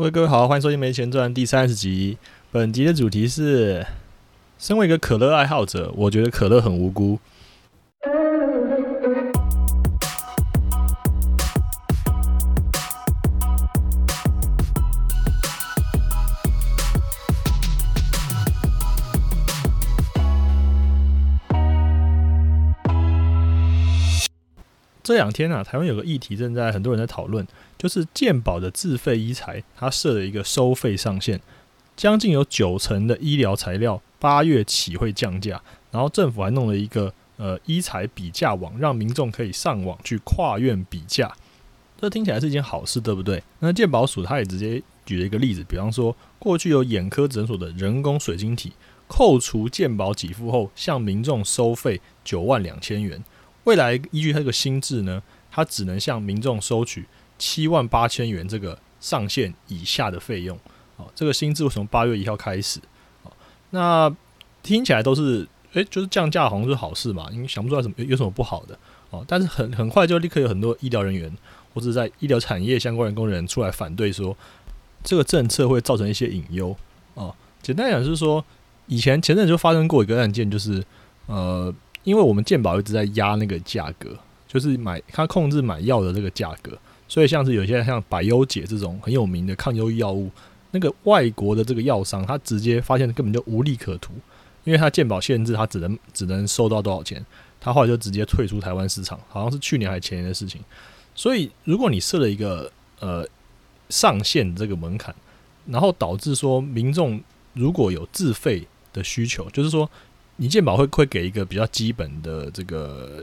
喂，各位好，欢迎收听《没钱赚》第三十集。本集的主题是：身为一个可乐爱好者，我觉得可乐很无辜。这两天啊，台湾有个议题正在很多人在讨论，就是健保的自费医材，它设了一个收费上限，将近有九成的医疗材料八月起会降价，然后政府还弄了一个呃医材比价网，让民众可以上网去跨院比价，这听起来是一件好事，对不对？那健保署它也直接举了一个例子，比方说过去有眼科诊所的人工水晶体，扣除健保给付后，向民众收费九万两千元。未来依据它这个新制呢，它只能向民众收取七万八千元这个上限以下的费用。哦，这个新制从八月一号开始。哦，那听起来都是，诶，就是降价好像是好事嘛，因为想不出来什么有什么不好的。哦，但是很很快就立刻有很多医疗人员或者在医疗产业相关的工人出来反对说，这个政策会造成一些隐忧。哦，简单讲是说，以前前阵就发生过一个案件，就是呃。因为我们健保一直在压那个价格，就是买它控制买药的这个价格，所以像是有些像百优解这种很有名的抗忧郁药物，那个外国的这个药商，他直接发现根本就无利可图，因为他健保限制，他只能只能收到多少钱，他后来就直接退出台湾市场，好像是去年还前年的事情。所以如果你设了一个呃上限这个门槛，然后导致说民众如果有自费的需求，就是说。你健保会会给一个比较基本的这个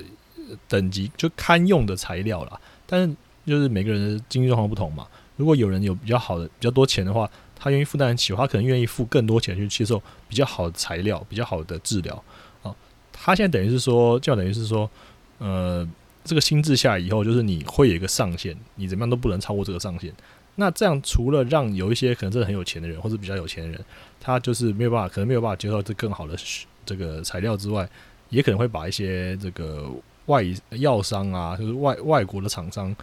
等级，就堪用的材料啦。但是就是每个人的经济状况不同嘛。如果有人有比较好的、比较多钱的话，他愿意负担得起，他可能愿意付更多钱去接受比较好的材料、比较好的治疗啊。他现在等于是说，就等于是说，呃，这个心智下以后，就是你会有一个上限，你怎么样都不能超过这个上限。那这样除了让有一些可能真的很有钱的人，或者比较有钱的人，他就是没有办法，可能没有办法接受这更好的。这个材料之外，也可能会把一些这个外药商啊，就是外外国的厂商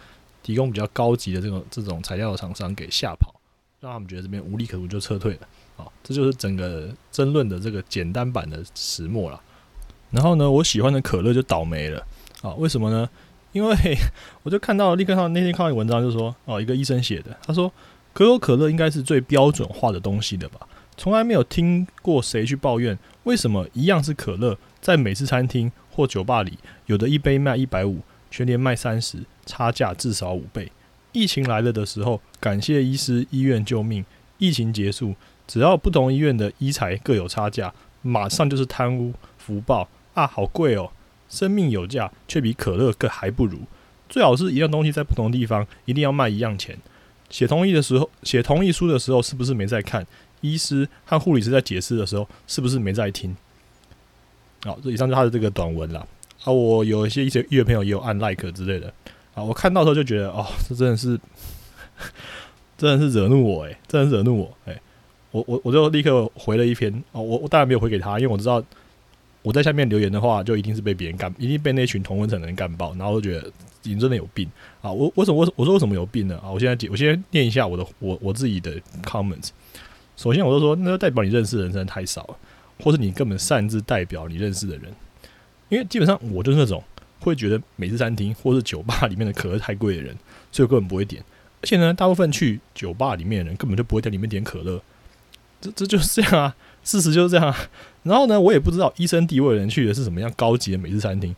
提供比较高级的这种这种材料的厂商给吓跑，让他们觉得这边无利可图就撤退了。啊，这就是整个争论的这个简单版的石墨了。然后呢，我喜欢的可乐就倒霉了。啊，为什么呢？因为 我就看到立刻看到那天看到一文章，就说哦，一个医生写的，他说可口可乐应该是最标准化的东西的吧。从来没有听过谁去抱怨，为什么一样是可乐，在美式餐厅或酒吧里，有的一杯卖一百五，全年卖三十，差价至少五倍。疫情来了的时候，感谢医师医院救命。疫情结束，只要不同医院的医材各有差价，马上就是贪污福报啊！好贵哦，生命有价，却比可乐更还不如。最好是一样东西在不同地方，一定要卖一样钱。写同意的时候，写同意书的时候，是不是没在看？医师和护理师在解释的时候，是不是没在听？好，这以上就是他的这个短文了。啊，我有一些一些医院朋友也有按 like 之类的。啊，我看到时候就觉得，哦，这真的是，真的是惹怒我哎，真的是惹怒我哎。我我我就立刻回了一篇。哦，我我当然没有回给他，因为我知道我在下面留言的话，就一定是被别人干，一定被那群同温层的人干爆。然后就觉得你真的有病啊！我为什么我我说为什么有病呢？啊，我现在我先念一下我的我我自己的 comments。首先，我就说，那代表你认识的人真的太少了，或者你根本擅自代表你认识的人，因为基本上我就是那种会觉得美式餐厅或是酒吧里面的可乐太贵的人，所以我根本不会点。而且呢，大部分去酒吧里面的人根本就不会在里面点可乐，这这就是这样啊，事实就是这样啊。然后呢，我也不知道医生地位的人去的是什么样高级的美式餐厅，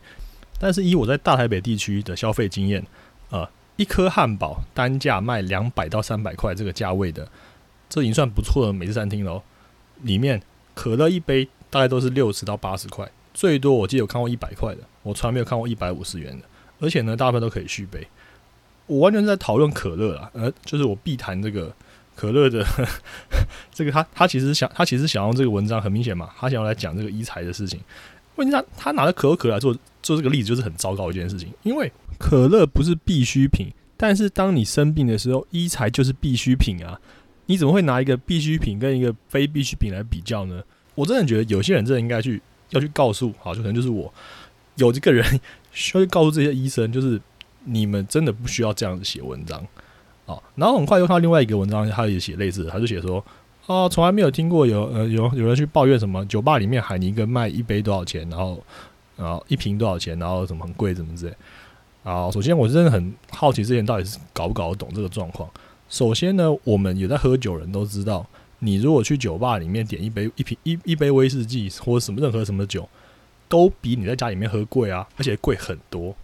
但是以我在大台北地区的消费经验，呃，一颗汉堡单价卖两百到三百块这个价位的。这已经算不错的美式餐厅喽，里面可乐一杯大概都是六十到八十块，最多我记得有看过一百块的，我从来没有看过一百五十元的，而且呢，大部分都可以续杯。我完全在讨论可乐啊，呃，就是我必谈这个可乐的 这个他他其实想他其实想要这个文章很明显嘛，他想要来讲这个医材的事情。问题他他拿着可口可乐来做做这个例子，就是很糟糕一件事情，因为可乐不是必需品，但是当你生病的时候，医材就是必需品啊。你怎么会拿一个必需品跟一个非必需品来比较呢？我真的觉得有些人真的应该去要去告诉，好，就可能就是我有这个人需要去告诉这些医生，就是你们真的不需要这样子写文章啊，然后很快又看到另外一个文章，他也写类似，他就写说，哦，从来没有听过有呃有有人去抱怨什么酒吧里面海尼根卖一杯多少钱，然后然后一瓶多少钱，然后什么很贵，怎么之类。啊，首先我真的很好奇，之前到底是搞不搞得懂这个状况。首先呢，我们有在喝酒人都知道，你如果去酒吧里面点一杯一瓶一一杯威士忌或者什么任何什么酒，都比你在家里面喝贵啊，而且贵很多。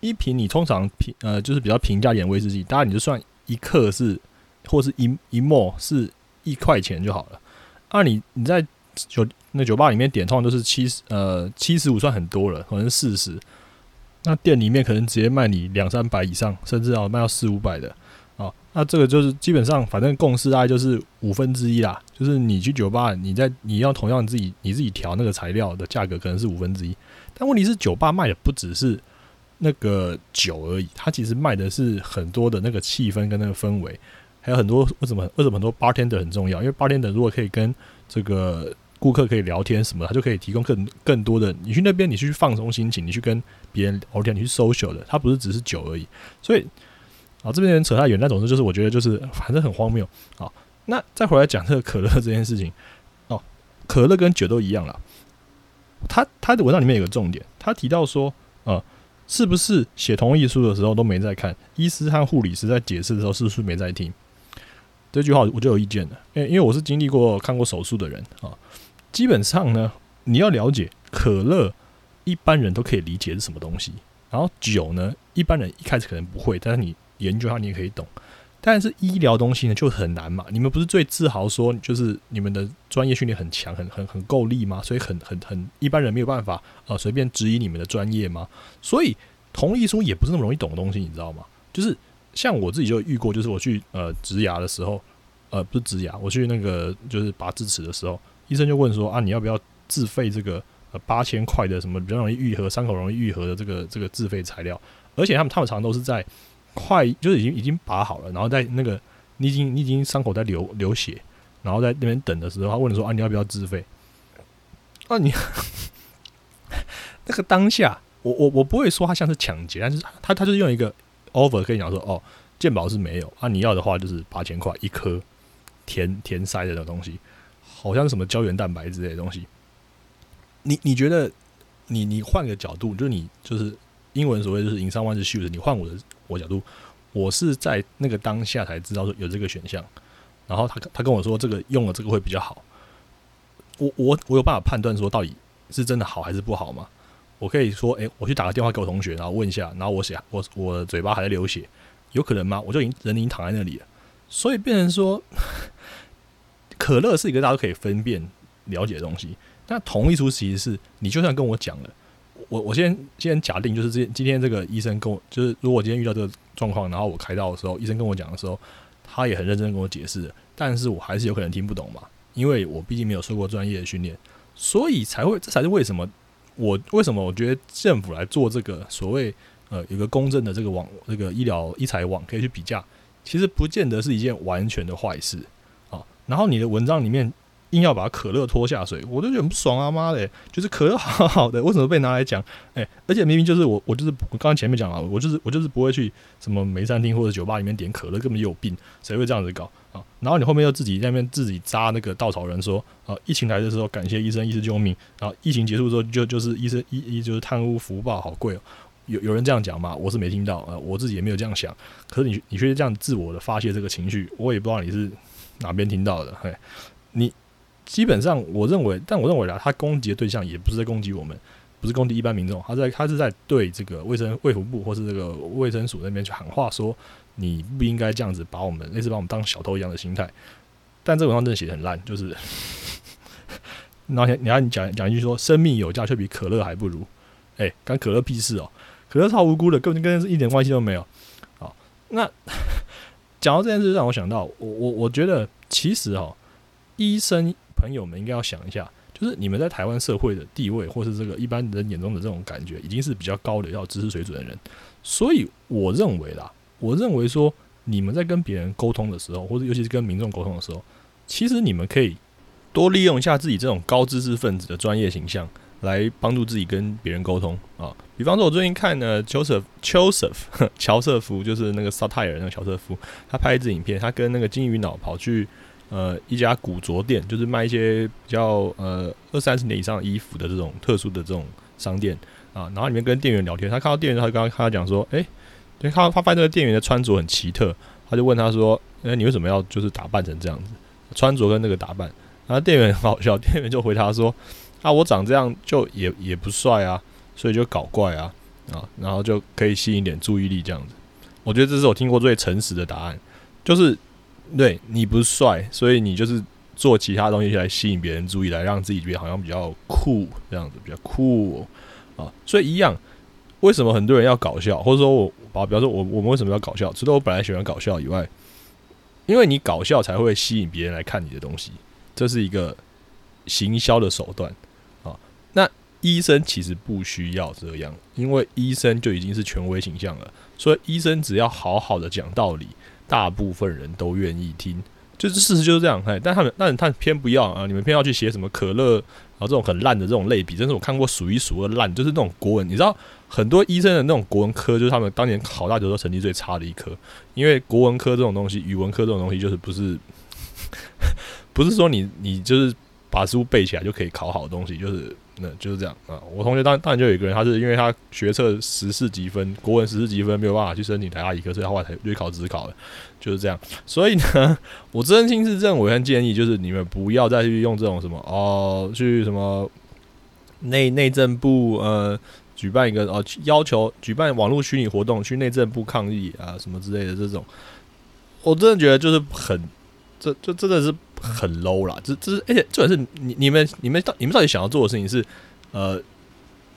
一瓶你通常平呃就是比较平价点威士忌，当然你就算一克是或是一一沫是一块钱就好了。啊，你你在酒那酒吧里面点，通常都是七十呃七十五算很多了，可能四十。那店里面可能直接卖你两三百以上，甚至要卖到四五百的。啊，那这个就是基本上反正共识大概就是五分之一啦。就是你去酒吧，你在你要同样自己你自己调那个材料的价格可能是五分之一，但问题是酒吧卖的不只是。那个酒而已，它其实卖的是很多的那个气氛跟那个氛围，还有很多为什么为什么很多 bartender 很重要？因为 bartender 如果可以跟这个顾客可以聊天什么，他就可以提供更更多的。你去那边，你去放松心情，你去跟别人聊天，你去 social 的，它不是只是酒而已。所以啊，这边人扯太远，那总之就是我觉得就是反正很荒谬啊。那再回来讲这个可乐这件事情哦，可乐跟酒都一样了。他他的文章里面有个重点，他提到说啊。是不是写同意书的时候都没在看？医师和护理师在解释的时候是不是没在听？这句话我就有意见了，因为因为我是经历过看过手术的人啊。基本上呢，你要了解可乐，一般人都可以理解是什么东西。然后酒呢，一般人一开始可能不会，但是你研究它，你也可以懂。但是医疗东西呢就很难嘛，你们不是最自豪说就是你们的专业训练很强，很很很够力吗？所以很很很一般人没有办法呃随便质疑你们的专业吗？所以同意书也不是那么容易懂的东西，你知道吗？就是像我自己就遇过，就是我去呃植牙的时候，呃不是植牙，我去那个就是拔智齿的时候，医生就问说啊你要不要自费这个呃八千块的什么比较容易愈合伤口容易愈合的这个这个自费材料，而且他们他们常都是在。快就是已经已经拔好了，然后在那个你已经你已经伤口在流流血，然后在那边等的时候，他问你说啊你要不要自费？啊你 那个当下，我我我不会说他像是抢劫，但是他他就是用一个 offer 跟你讲说哦鉴宝是没有啊你要的话就是八千块一颗填填塞的那种东西，好像是什么胶原蛋白之类的东西。你你觉得你你换个角度，就是你就是英文所谓就是 in someone's shoes，你换我的。我角度，我是在那个当下才知道说有这个选项，然后他他跟我说这个用了这个会比较好，我我我有办法判断说到底是真的好还是不好吗？我可以说，诶，我去打个电话给我同学，然后问一下，然后我写我我嘴巴还在流血，有可能吗？我就已经人已经躺在那里了，所以变成说，可乐是一个大家都可以分辨了解的东西，但同一出其实是你就算跟我讲了。我我先先假定，就是今今天这个医生跟我，就是如果今天遇到这个状况，然后我开刀的时候，医生跟我讲的时候，他也很认真跟我解释，但是我还是有可能听不懂嘛，因为我毕竟没有受过专业的训练，所以才会这才是为什么我为什么我觉得政府来做这个所谓呃有个公正的这个网这个医疗医财网可以去比价，其实不见得是一件完全的坏事啊。然后你的文章里面。硬要把可乐拖下水，我都觉得很不爽啊！妈的，就是可乐好好的，为什么被拿来讲？哎，而且明明就是我，我就是我刚刚前面讲了，我就是我就是不会去什么梅餐厅或者酒吧里面点可乐，根本就有病，谁会这样子搞啊？然后你后面又自己在那边自己扎那个稻草人，说啊，疫情来的时候感谢医生，医师救命，然后疫情结束之后就就是医生一一就是贪污福报好贵哦，有有人这样讲吗？我是没听到啊，我自己也没有这样想。可是你你却这样自我的发泄这个情绪，我也不知道你是哪边听到的，嘿，你。基本上，我认为，但我认为啊，他攻击的对象也不是在攻击我们，不是攻击一般民众，他在他是在对这个卫生卫福部或是这个卫生署那边去喊话，说你不应该这样子把我们类似把我们当小偷一样的心态。但这文章真的写的很烂，就是，然后你要讲讲一句说生命有价却比可乐还不如，哎，干可乐屁事哦，可乐超无辜的，根本跟一点关系都没有。好，那 讲到这件事，让我想到，我我我觉得其实哦，医生。朋友们应该要想一下，就是你们在台湾社会的地位，或是这个一般人眼中的这种感觉，已经是比较高的要知识水准的人。所以我认为啦，我认为说你们在跟别人沟通的时候，或者尤其是跟民众沟通的时候，其实你们可以多利用一下自己这种高知识分子的专业形象，来帮助自己跟别人沟通啊。比方说，我最近看呢，Joseph Joseph 乔瑟夫，就是那个 Satire 那个乔瑟夫，他拍一支影片，他跟那个金鱼脑跑去呃一家古着店，就是卖一些比较呃二三十年以上衣服的这种特殊的这种商店啊。然后里面跟店员聊天，他看到店员，他刚刚跟他讲说，哎，对，他他发现这个店员的穿着很奇特，他就问他说，哎，你为什么要就是打扮成这样子？穿着跟那个打扮？然后店员很好笑，店员就回答说，啊，我长这样就也也不帅啊。所以就搞怪啊啊，然后就可以吸引点注意力这样子。我觉得这是我听过最诚实的答案，就是对你不帅，所以你就是做其他东西来吸引别人注意，来让自己觉得好像比较酷这样子，比较酷啊。所以一样，为什么很多人要搞笑，或者说我把比方说我我们为什么要搞笑？除了我本来喜欢搞笑以外，因为你搞笑才会吸引别人来看你的东西，这是一个行销的手段啊。那医生其实不需要这样，因为医生就已经是权威形象了。所以医生只要好好的讲道理，大部分人都愿意听。就是事实就是这样。哎，但他们，但他偏不要啊！你们偏要去写什么可乐，然后这种很烂的这种类比，真是我看过数一数二烂。就是那种国文，你知道很多医生的那种国文科，就是他们当年考大学时候成绩最差的一科。因为国文科这种东西，语文科这种东西，就是不是 不是说你你就是把书背起来就可以考好的东西，就是。那就是这样啊！我同学当当然就有一个人，他是因为他学测十四级分，国文十四级分没有办法去申请台大医科，所以后来才去考职考的，就是这样。所以呢，我真心是认为和建议，就是你们不要再去用这种什么哦，去什么内内政部呃举办一个哦要求举办网络虚拟活动去内政部抗议啊什么之类的这种，我真的觉得就是很这这真的是。很 low 啦，这这是而且重点是你你们你们到你们到底想要做的事情是呃，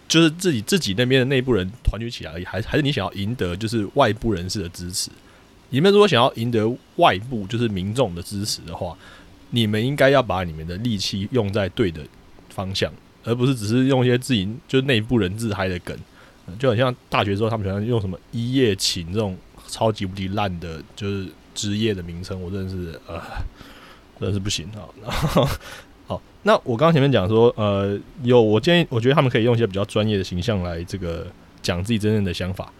就是自己自己那边的内部人团结起来而已，还还是你想要赢得就是外部人士的支持？你们如果想要赢得外部就是民众的支持的话，你们应该要把你们的力气用在对的方向，而不是只是用一些自己就是内部人自嗨的梗，就很像大学时候他们喜欢用什么一夜情这种超级无敌烂的，就是职业的名称，我真的是呃。真是不行啊！好，那我刚刚前面讲说，呃，有我建议，我觉得他们可以用一些比较专业的形象来这个讲自己真正的想法，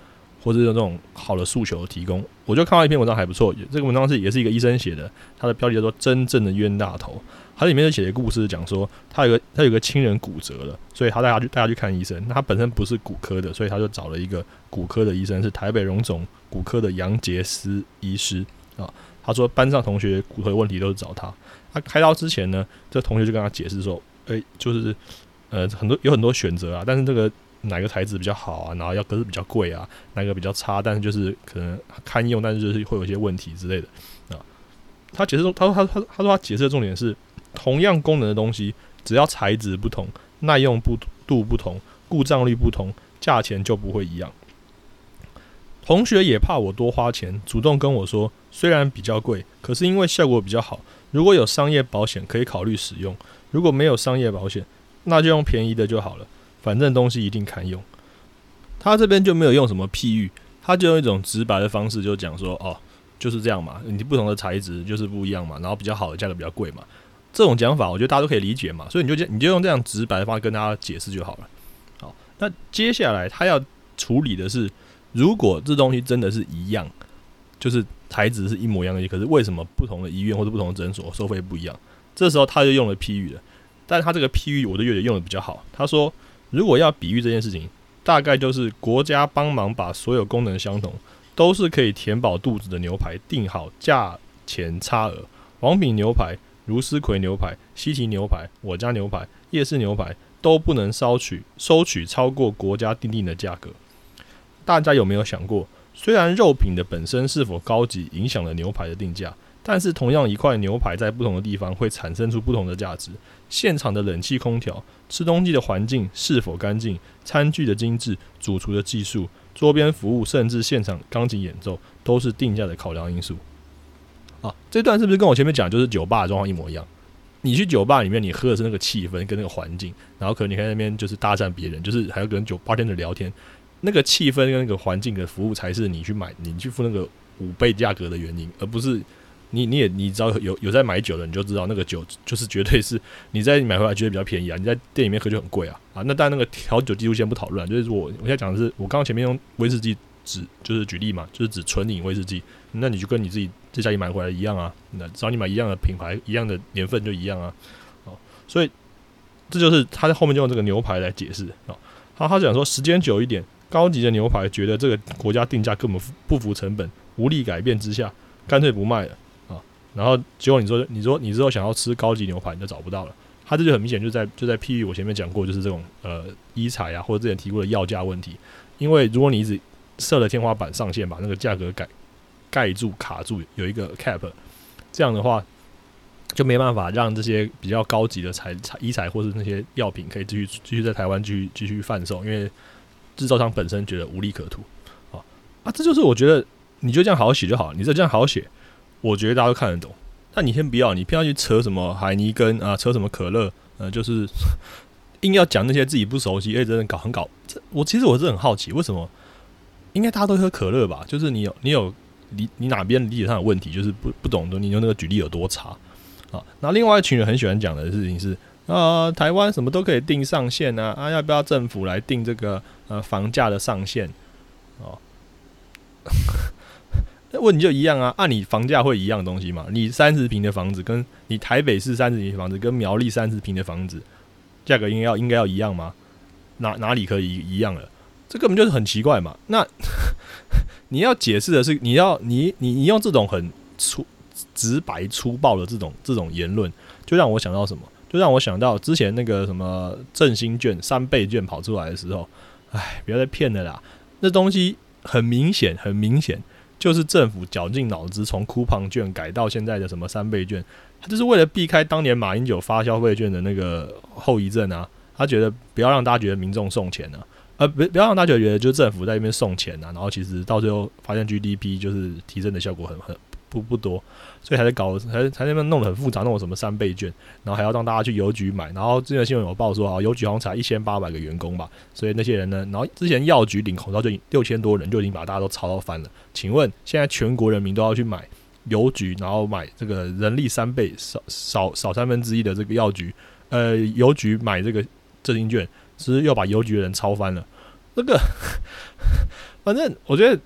或者用这种好的诉求提供。我就看到一篇文章还不错，这个文章是也是一个医生写的，他的标题叫做《真正的冤大头》，它里面就写的故事讲说，他有个他有个亲人骨折了，所以他带他去带他去看医生。那他本身不是骨科的，所以他就找了一个骨科的医生，是台北荣总骨科的杨杰斯医师啊。他说班上同学骨头问题都是找他。他开刀之前呢，这同学就跟他解释说：“诶，就是呃很多有很多选择啊，但是这个哪个材质比较好啊，然后要可是比较贵啊，哪个比较差，但是就是可能堪用，但是就是会有一些问题之类的啊。”他解释说：“他说他他他说他解释的重点是，同样功能的东西，只要材质不同、耐用不度不同、故障率不同，价钱就不会一样。”同学也怕我多花钱，主动跟我说，虽然比较贵，可是因为效果比较好，如果有商业保险可以考虑使用；如果没有商业保险，那就用便宜的就好了，反正东西一定堪用。他这边就没有用什么譬喻，他就用一种直白的方式就讲说，哦，就是这样嘛，你不同的材质就是不一样嘛，然后比较好的价格比较贵嘛，这种讲法我觉得大家都可以理解嘛，所以你就你就用这样直白的方式跟大家解释就好了。好，那接下来他要处理的是。如果这东西真的是一样，就是材质是一模一样的，可是为什么不同的医院或者不同的诊所收费不一样？这时候他就用了譬喻了，但他这个譬喻我都觉得用的比较好。他说，如果要比喻这件事情，大概就是国家帮忙把所有功能相同，都是可以填饱肚子的牛排定好价钱差额，王品牛排、如斯葵牛排、西提牛排、我家牛排、夜市牛排都不能收取收取超过国家定定的价格。大家有没有想过，虽然肉品的本身是否高级影响了牛排的定价，但是同样一块牛排在不同的地方会产生出不同的价值。现场的冷气空调、吃东西的环境是否干净、餐具的精致、主厨的技术、桌边服务，甚至现场钢琴演奏，都是定价的考量因素。啊，这段是不是跟我前面讲就是酒吧的状况一模一样？你去酒吧里面，你喝的是那个气氛跟那个环境，然后可能你在那边就是搭讪别人，就是还要跟酒吧店的聊天。那个气氛跟那个环境的服务才是你去买、你去付那个五倍价格的原因，而不是你你也你知道有有在买酒的，你就知道那个酒就是绝对是你在买回来觉得比较便宜啊，你在店里面喝就很贵啊啊。那但那个调酒记录先不讨论，就是我我现在讲的是我刚刚前面用威士忌指就是举例嘛，就是指纯饮威士忌，那你就跟你自己在家里买回来一样啊，那只要你买一样的品牌、一样的年份就一样啊。哦，所以这就是他在后面就用这个牛排来解释啊。他他讲说时间久一点。高级的牛排觉得这个国家定价根本不符成本，无力改变之下，干脆不卖了啊。然后结果你说你说你之后想要吃高级牛排，你就找不到了。他这就很明显就在就在譬喻我前面讲过，就是这种呃医材啊，或者之前提过的药价问题。因为如果你一直设了天花板上限，把那个价格盖盖住卡住，有一个 cap，这样的话就没办法让这些比较高级的材材医材或是那些药品可以继续继续在台湾继续继续贩售，因为。制造商本身觉得无利可图，啊啊，这就是我觉得你就这样好好写就好了，你这这样好好写，我觉得大家都看得懂。那你先不要，你偏要去扯什么海尼根啊，扯什么可乐，呃，就是 硬要讲那些自己不熟悉，哎，真的搞很搞。这我其实我是很好奇，为什么应该大家都喝可乐吧？就是你有你有你你哪边理解上有问题，就是不不懂得你用那个举例有多差啊。那另外一群人很喜欢讲的事情是。呃，台湾什么都可以定上限啊，啊，要不要政府来定这个呃房价的上限？哦，那问题就一样啊，按你房价会一样东西嘛？你三十平的房子，跟你台北市三十平的房子，跟苗栗三十平的房子，价格应该要应该要一样吗？哪哪里可以一样了？这根本就是很奇怪嘛。那 你要解释的是，你要你你你用这种很粗直白粗暴的这种这种言论，就让我想到什么？就让我想到之前那个什么振兴券三倍券跑出来的时候，哎，不要再骗了啦！那东西很明显，很明显就是政府绞尽脑汁从酷胖券改到现在的什么三倍券，他就是为了避开当年马英九发消费券的那个后遗症啊！他觉得不要让大家觉得民众送钱呢，呃，不不要让大家觉得就是政府在那边送钱啊，然后其实到最后发现 GDP 就是提升的效果很很。不不多，所以还在搞，还还在那边弄得很复杂，弄什么三倍券，然后还要让大家去邮局买，然后之前新闻有报说啊，邮局好像才一千八百个员工吧，所以那些人呢，然后之前药局领口罩就六千多人就已经把大家都炒到翻了。请问现在全国人民都要去买邮局，然后买这个人力三倍少少少三分之一的这个药局，呃，邮局买这个振兴券，是又把邮局的人超翻了。那个，反正我觉得。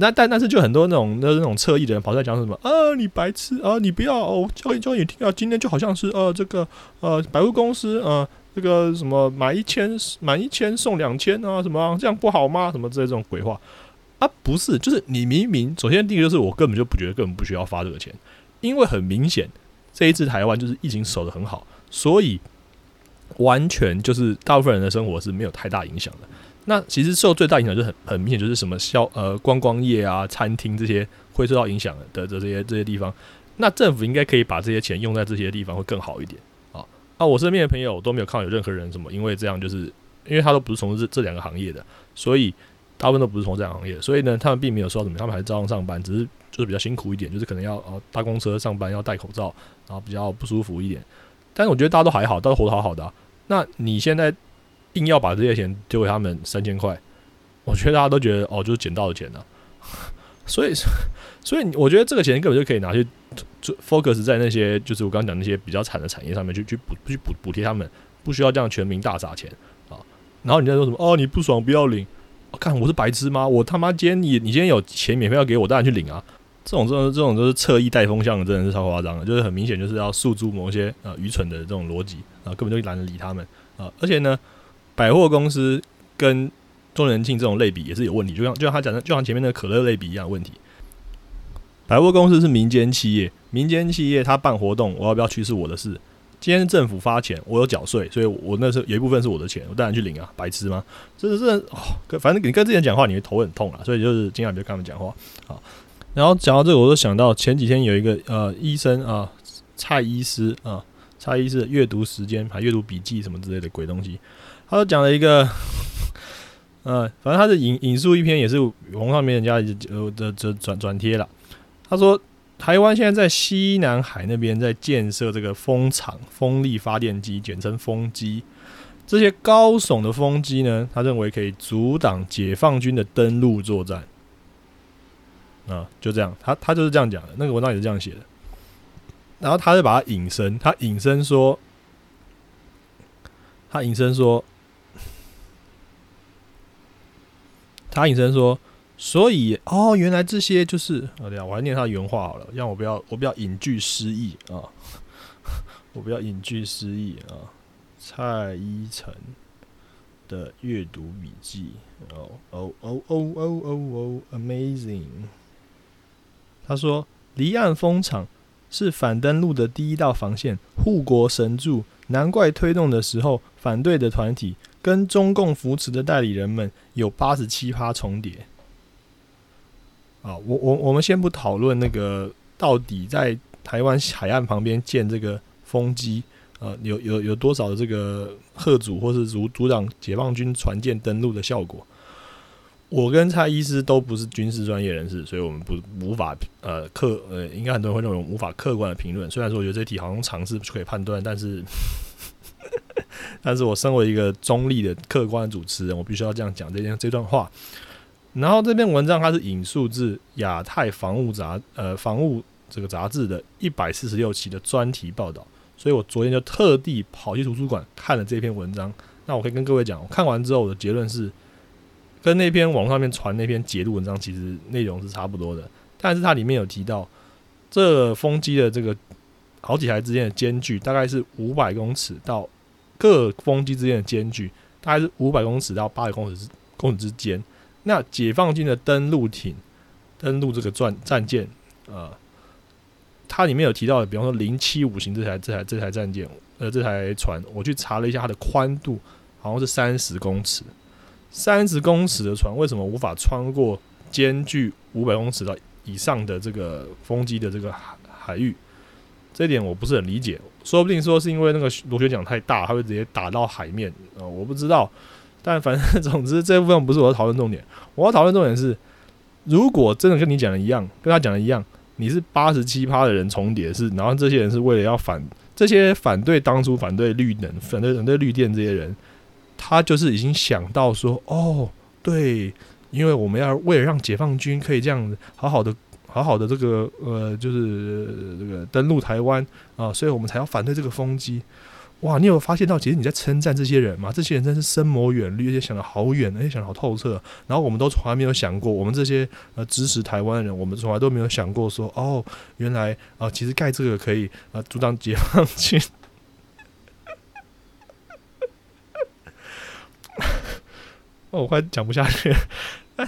那但但是就很多那种那那种侧翼的人跑出来讲什么啊你白痴啊你不要哦教教你听啊今天就好像是呃这个呃百货公司呃这个什么买一千买一千送两千啊什么这样不好吗什么这这种鬼话啊不是就是你明明首先第一个就是我根本就不觉得根本不需要发这个钱，因为很明显这一次台湾就是疫情守得很好，所以完全就是大部分人的生活是没有太大影响的。那其实受最大影响就很很明显，就是什么消呃观光业啊、餐厅这些会受到影响的的这些这些地方。那政府应该可以把这些钱用在这些地方会更好一点啊。啊，我身边的朋友都没有看到有任何人什么，因为这样就是因为他都不是从事这两个行业的，所以大部分都不是从事这两个行业，所以呢，他们并没有说什么，他们还是照样上班，只是就是比较辛苦一点，就是可能要呃搭公车上班要戴口罩，然后比较不舒服一点。但是我觉得大家都还好，都活得好好的。那你现在？硬要把这些钱丢给他们三千块，我觉得大家都觉得哦，就是捡到的钱呢。所以，所以我觉得这个钱根本就可以拿去就 focus 在那些就是我刚刚讲那些比较惨的产业上面，去去补去补补贴他们，不需要这样全民大撒钱啊。然后你在说什么？哦，你不爽不要领？看我是白痴吗？我他妈今天你你今天有钱免费要给我，当然去领啊。这种这种这种就是侧翼带风向的，真的是超夸张的，就是很明显就是要诉诸某些呃愚蠢的这种逻辑啊，根本就懒得理他们啊。而且呢。百货公司跟周年庆这种类比也是有问题，就像就像他讲的，就像前面那可乐类比一样问题。百货公司是民间企业，民间企业他办活动，我要不要去是我的事。今天政府发钱，我有缴税，所以我那时候有一部分是我的钱，我当然去领啊，白痴吗？真的是哦，反正你跟这些人讲话，你会头很痛啊，所以就是尽量别跟他们讲话啊。然后讲到这个，我就想到前几天有一个呃医生啊，蔡医师啊，蔡医师阅读时间还阅读笔记什么之类的鬼东西。他都讲了一个，呃，反正他是引引述一篇也是网上面人家呃的这转转贴了。他说，台湾现在在西南海那边在建设这个风场、风力发电机，简称风机。这些高耸的风机呢，他认为可以阻挡解放军的登陆作战。啊，就这样，他他就是这样讲的。那个文章也是这样写的。然后他就把它引申，他引申说，他引申说，他隐身说，所以哦，原来这些就是啊，对啊，我还念他原话好了，让我不要我不要引句失忆啊，我不要引句失忆 啊，蔡依晨的阅读笔记哦哦哦哦哦哦哦，amazing，他说离岸风场。是反登陆的第一道防线，护国神助。难怪推动的时候，反对的团体跟中共扶持的代理人们有八十七趴重叠。啊，我我我们先不讨论那个到底在台湾海岸旁边建这个风机，呃，有有有多少这个贺主或是阻阻挡解放军船舰登陆的效果。我跟蔡医师都不是军事专业人士，所以我们不无法呃客呃，应该很多人会认为无法客观的评论。虽然说我觉得这题好像尝试可以判断，但是，但是我身为一个中立的客观主持人，我必须要这样讲这件这段话。然后这篇文章它是引述自亚太防务杂呃防务这个杂志的一百四十六期的专题报道，所以我昨天就特地跑去图书馆看了这篇文章。那我可以跟各位讲，我看完之后我的结论是。跟那篇网上面传那篇解读文章其实内容是差不多的，但是它里面有提到，这风机的这个好几台之间的间距大概是五百公尺到各风机之间的间距大概是五百公尺到八百公尺公尺之间。那解放军的登陆艇登陆这个战战舰，呃，它里面有提到的，比方说零七五型这台这台这台战舰，呃，这台船，我去查了一下它的宽度，好像是三十公尺。三十公尺的船为什么无法穿过间距五百公尺到以上的这个风机的这个海海域？这点我不是很理解。说不定说是因为那个螺旋桨太大，它会直接打到海面啊！我不知道。但反正总之这部分不是我的讨论重点。我要讨论重点是，如果真的跟你讲的一样，跟他讲的一样，你是八十七趴的人重叠是，然后这些人是为了要反这些反对当初反对绿能、反对反对绿电这些人。他就是已经想到说，哦，对，因为我们要为了让解放军可以这样子好好的、好好的这个呃，就是这个登陆台湾啊，所以我们才要反对这个风机。哇，你有发现到，其实你在称赞这些人吗？这些人真是深谋远虑，而且想的好远，而且想的好透彻。然后我们都从来没有想过，我们这些呃支持台湾的人，我们从来都没有想过说，哦，原来啊，其实盖这个可以啊阻挡解放军。哦，我快讲不下去。这，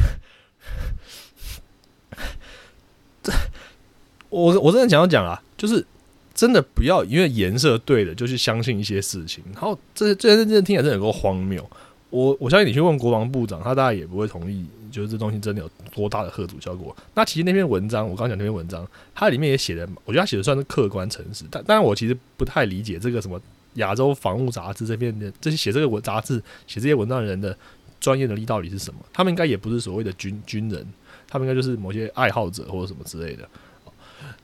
我我真的想要讲啊，就是真的不要因为颜色对了就去相信一些事情。然后这这认真听起来真的够荒谬。我我相信你去问国防部长，他大概也不会同意，就是这东西真的有多大的贺主效果。那其实那篇文章，我刚讲那篇文章，它里面也写的，我觉得他写的算是客观诚实。但但是我其实不太理解这个什么亚洲防务杂志这边的这些写这个文杂志写这些文章的人的。专业能力到底是什么？他们应该也不是所谓的军军人，他们应该就是某些爱好者或者什么之类的。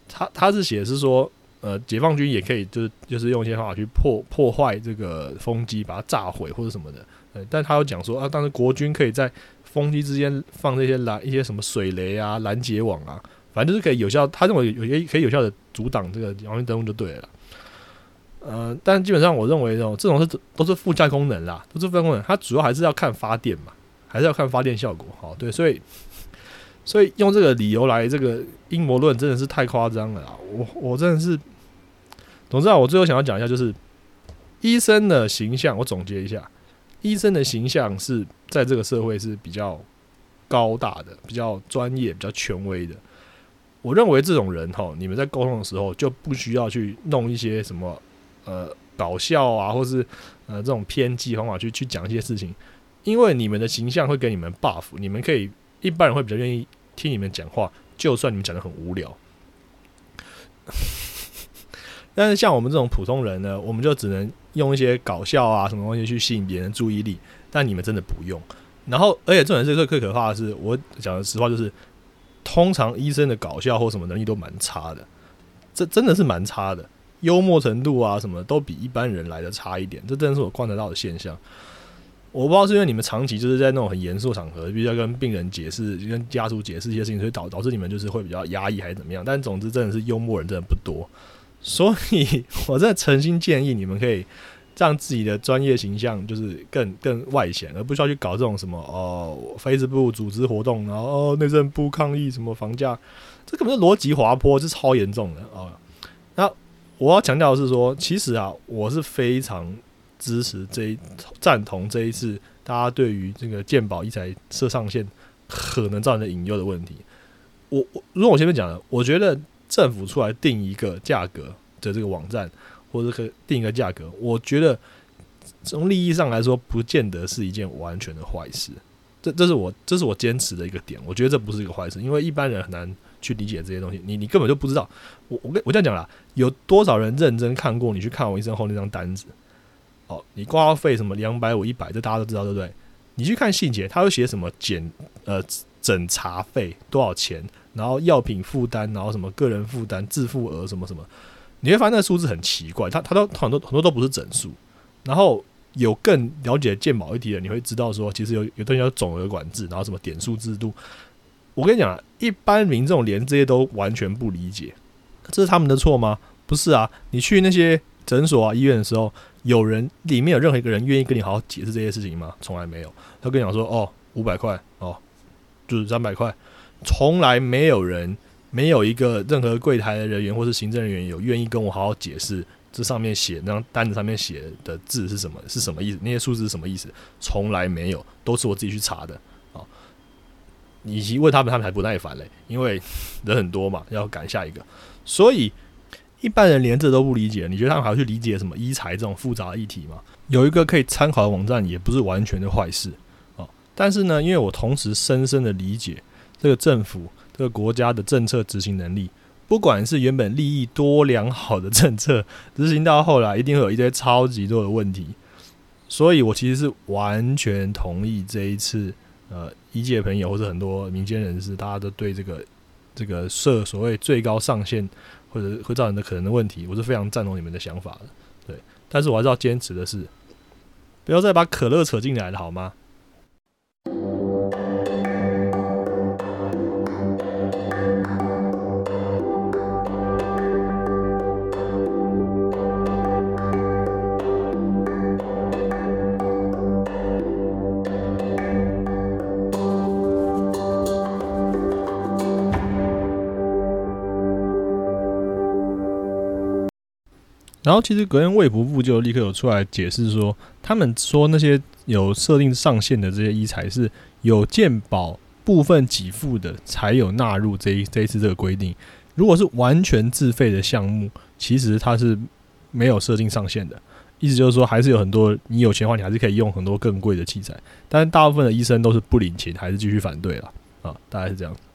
他他是写的是说，呃，解放军也可以就是就是用一些方法去破破坏这个风机，把它炸毁或者什么的。呃，但他有讲说啊，当时国军可以在风机之间放这些拦一些什么水雷啊、拦截网啊，反正就是可以有效，他认为有些可以有效的阻挡这个解放军登陆就对了。呃，但基本上我认为这种这种是都是附加功能啦，都是附加功能。它主要还是要看发电嘛，还是要看发电效果。好，对，所以所以用这个理由来这个阴谋论真的是太夸张了啊。我我真的是，总之啊，我最后想要讲一下，就是医生的形象。我总结一下，医生的形象是在这个社会是比较高大的、比较专业、比较权威的。我认为这种人哈，你们在沟通的时候就不需要去弄一些什么。呃，搞笑啊，或是呃这种偏激方法去去讲一些事情，因为你们的形象会给你们 buff，你们可以一般人会比较愿意听你们讲话，就算你们讲的很无聊。但是像我们这种普通人呢，我们就只能用一些搞笑啊什么东西去吸引别人注意力，但你们真的不用。然后，而且这种人最最可怕的是，我讲的实话就是，通常医生的搞笑或什么能力都蛮差的，这真的是蛮差的。幽默程度啊，什么都比一般人来的差一点，这真是我观察到的现象。我不知道是因为你们长期就是在那种很严肃场合，必须要跟病人解释、跟家属解释一些事情，所以导导致你们就是会比较压抑还是怎么样？但总之，真的是幽默人真的不多，所以我真的诚心建议你们可以让自己的专业形象就是更更外显，而不需要去搞这种什么哦，Facebook 组织活动，然后内政部抗议什么房价，这根本是逻辑滑坡，是超严重的哦。那我要强调的是说，其实啊，我是非常支持这一赞同这一次大家对于这个鉴宝一财设上限可能造成的引诱的问题。我我如果我前面讲了，我觉得政府出来定一个价格的这个网站，或者可定一个价格，我觉得从利益上来说，不见得是一件完全的坏事。这这是我这是我坚持的一个点，我觉得这不是一个坏事，因为一般人很难去理解这些东西，你你根本就不知道。我我跟我这样讲啦，有多少人认真看过你去看我医生后那张单子？哦，你挂号费什么两百五一百，这大家都知道对不对？你去看细节，他会写什么检呃。诊查费多少钱？然后药品负担，然后什么个人负担、自付额什么什么，你会发现那个数字很奇怪，它它都很多很多都不是整数。然后有更了解健保一题的，你会知道说，其实有有东西叫总额管制，然后什么点数制度。我跟你讲啊，一般民众连这些都完全不理解，这是他们的错吗？不是啊，你去那些诊所啊、医院的时候，有人里面有任何一个人愿意跟你好好解释这些事情吗？从来没有。他跟你讲说，哦，五百块，哦。就是三百块，从来没有人，没有一个任何柜台的人员或是行政人员有愿意跟我好好解释这上面写那张单子上面写的字是什么，是什么意思？那些数字是什么意思？从来没有，都是我自己去查的啊。以及问他们，他们还不耐烦嘞，因为人很多嘛，要赶下一个，所以一般人连这都不理解，你觉得他们还要去理解什么医财这种复杂议题吗？有一个可以参考的网站，也不是完全的坏事啊。但是呢，因为我同时深深的理解这个政府、这个国家的政策执行能力，不管是原本利益多良好的政策，执行到后来一定会有一堆超级多的问题，所以我其实是完全同意这一次，呃，一届朋友或者很多民间人士，大家都对这个这个设所谓最高上限或者会造成的可能的问题，我是非常赞同你们的想法的，对。但是我还是要坚持的是，不要再把可乐扯进来了，好吗？然后其实隔天卫福部就立刻有出来解释说，他们说那些有设定上限的这些医材是有健保部分给付的，才有纳入这一这一次这个规定。如果是完全自费的项目，其实它是没有设定上限的。意思就是说，还是有很多你有钱的话，你还是可以用很多更贵的器材。但大部分的医生都是不领情，还是继续反对了啊，大概是这样。